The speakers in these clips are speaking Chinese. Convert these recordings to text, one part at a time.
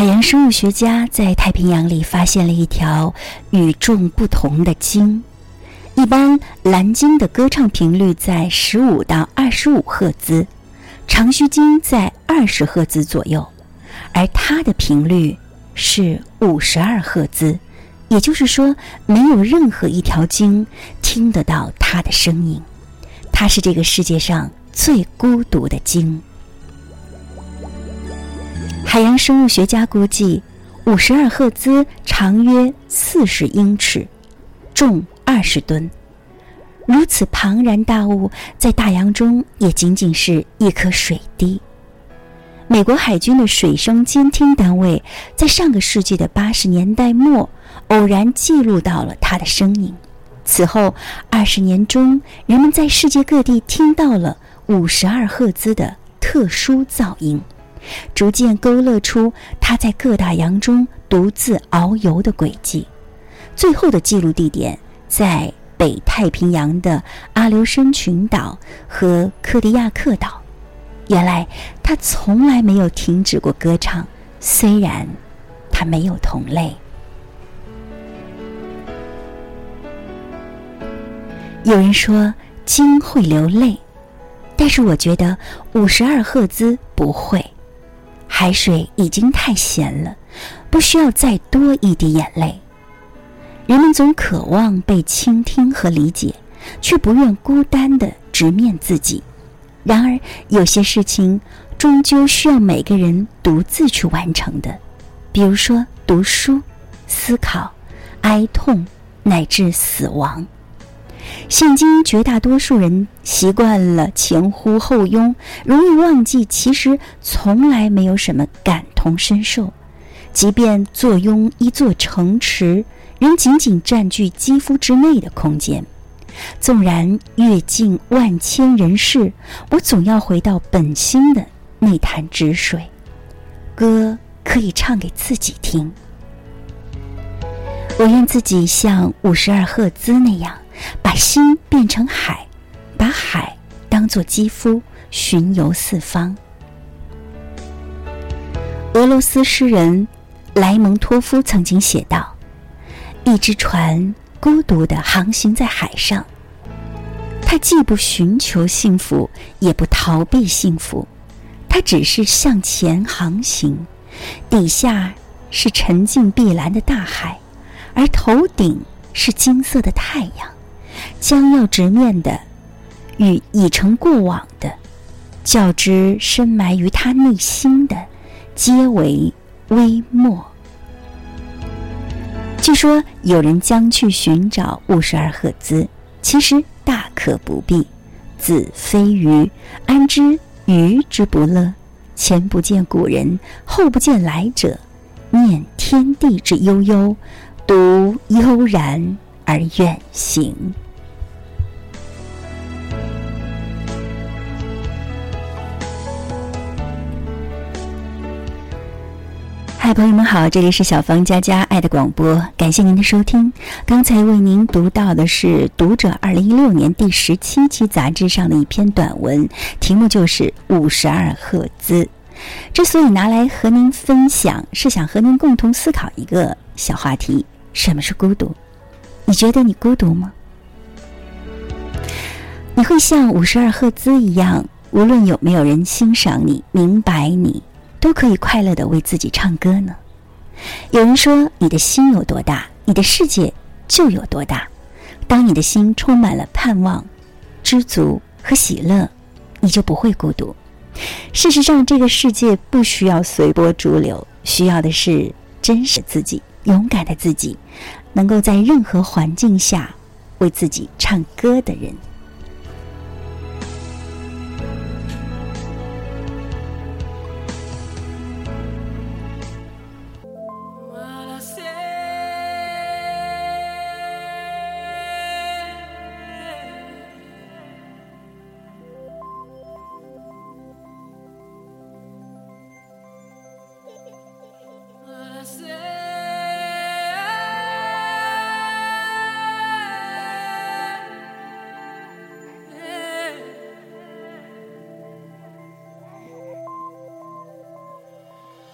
海洋生物学家在太平洋里发现了一条与众不同的鲸。一般蓝鲸的歌唱频率在十五到二十五赫兹，长须鲸在二十赫兹左右，而它的频率是五十二赫兹。也就是说，没有任何一条鲸听得到它的声音。它是这个世界上最孤独的鲸。海洋生物学家估计，五十二赫兹长约四十英尺，重二十吨。如此庞然大物，在大洋中也仅仅是一颗水滴。美国海军的水声监听单位在上个世纪的八十年代末。偶然记录到了它的声音。此后二十年中，人们在世界各地听到了五十二赫兹的特殊噪音，逐渐勾勒出他在各大洋中独自遨游的轨迹。最后的记录地点在北太平洋的阿留申群岛和科迪亚克岛。原来他从来没有停止过歌唱，虽然他没有同类。有人说鲸会流泪，但是我觉得五十二赫兹不会。海水已经太咸了，不需要再多一滴眼泪。人们总渴望被倾听和理解，却不愿孤单的直面自己。然而，有些事情终究需要每个人独自去完成的，比如说读书、思考、哀痛，乃至死亡。现今绝大多数人习惯了前呼后拥，容易忘记其实从来没有什么感同身受。即便坐拥一座城池，仍仅仅占据肌肤之内的空间。纵然阅尽万千人世，我总要回到本心的那潭止水。歌可以唱给自己听。我愿自己像五十二赫兹那样。把心变成海，把海当作肌肤，巡游四方。俄罗斯诗人莱蒙托夫曾经写道：“一只船孤独地航行在海上，它既不寻求幸福，也不逃避幸福，它只是向前航行。底下是沉静碧蓝的大海，而头顶是金色的太阳。”将要直面的，与已成过往的，较之深埋于他内心的，皆为微末。据说有人将去寻找五十二赫兹，其实大可不必。子非鱼，安知鱼之不乐？前不见古人，后不见来者，念天地之悠悠，独悠然而远行。嗨，朋友们好，这里是小芳佳佳爱的广播，感谢您的收听。刚才为您读到的是《读者》二零一六年第十七期杂志上的一篇短文，题目就是五十二赫兹。之所以拿来和您分享，是想和您共同思考一个小话题：什么是孤独？你觉得你孤独吗？你会像五十二赫兹一样，无论有没有人欣赏你、明白你。都可以快乐的为自己唱歌呢。有人说，你的心有多大，你的世界就有多大。当你的心充满了盼望、知足和喜乐，你就不会孤独。事实上，这个世界不需要随波逐流，需要的是真实自己、勇敢的自己，能够在任何环境下为自己唱歌的人。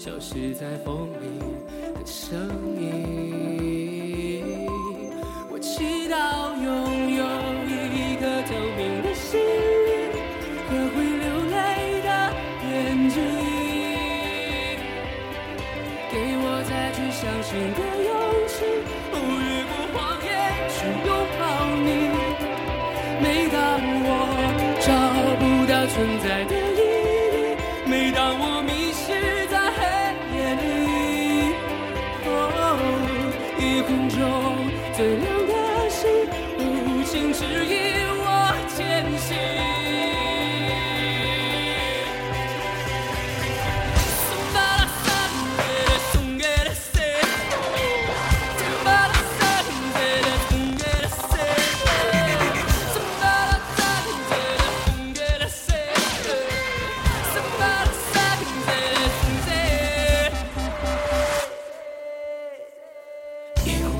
消失在风里的声音。我祈祷拥有一颗透明的心和会流泪的眼睛，给我再去相信的勇气，越过谎言去拥抱你。每当我找不到存在的意义，每当我迷失。最亮的星，无情指引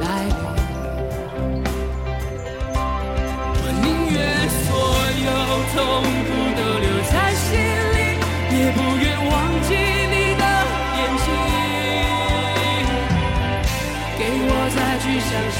来临？我宁愿所有痛苦都留在心里，也不愿忘记你的眼睛。给我再去相信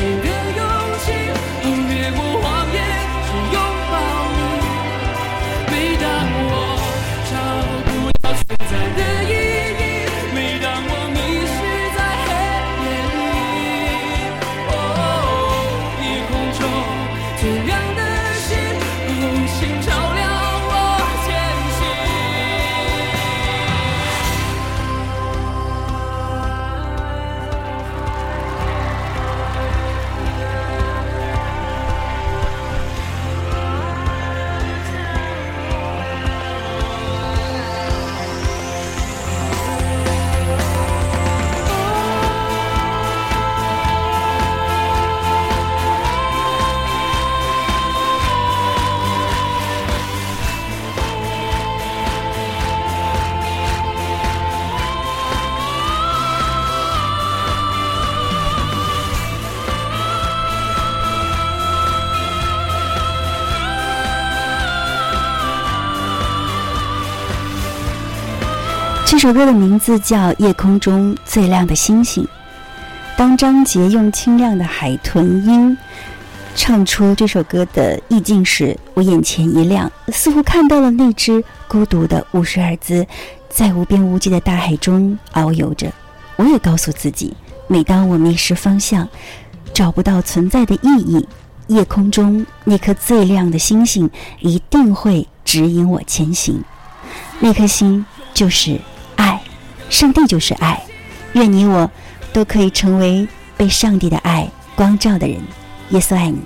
这首歌的名字叫《夜空中最亮的星星》。当张杰用清亮的海豚音唱出这首歌的意境时，我眼前一亮，似乎看到了那只孤独的五十二只，在无边无际的大海中遨游着。我也告诉自己，每当我迷失方向，找不到存在的意义，夜空中那颗最亮的星星一定会指引我前行。那颗星就是。上帝就是爱，愿你我都可以成为被上帝的爱光照的人。耶稣爱你。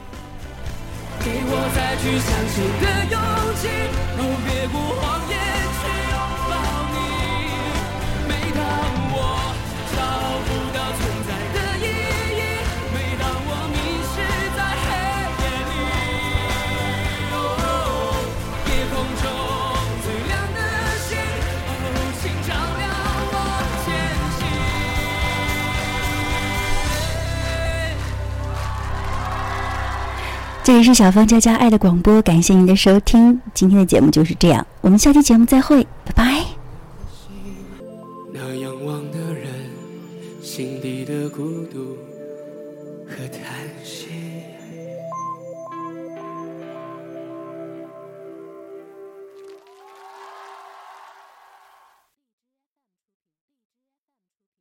这是小芳家家爱的广播感谢您的收听今天的节目就是这样我们下期节目再会拜拜。那仰望的人心底的孤独和叹息。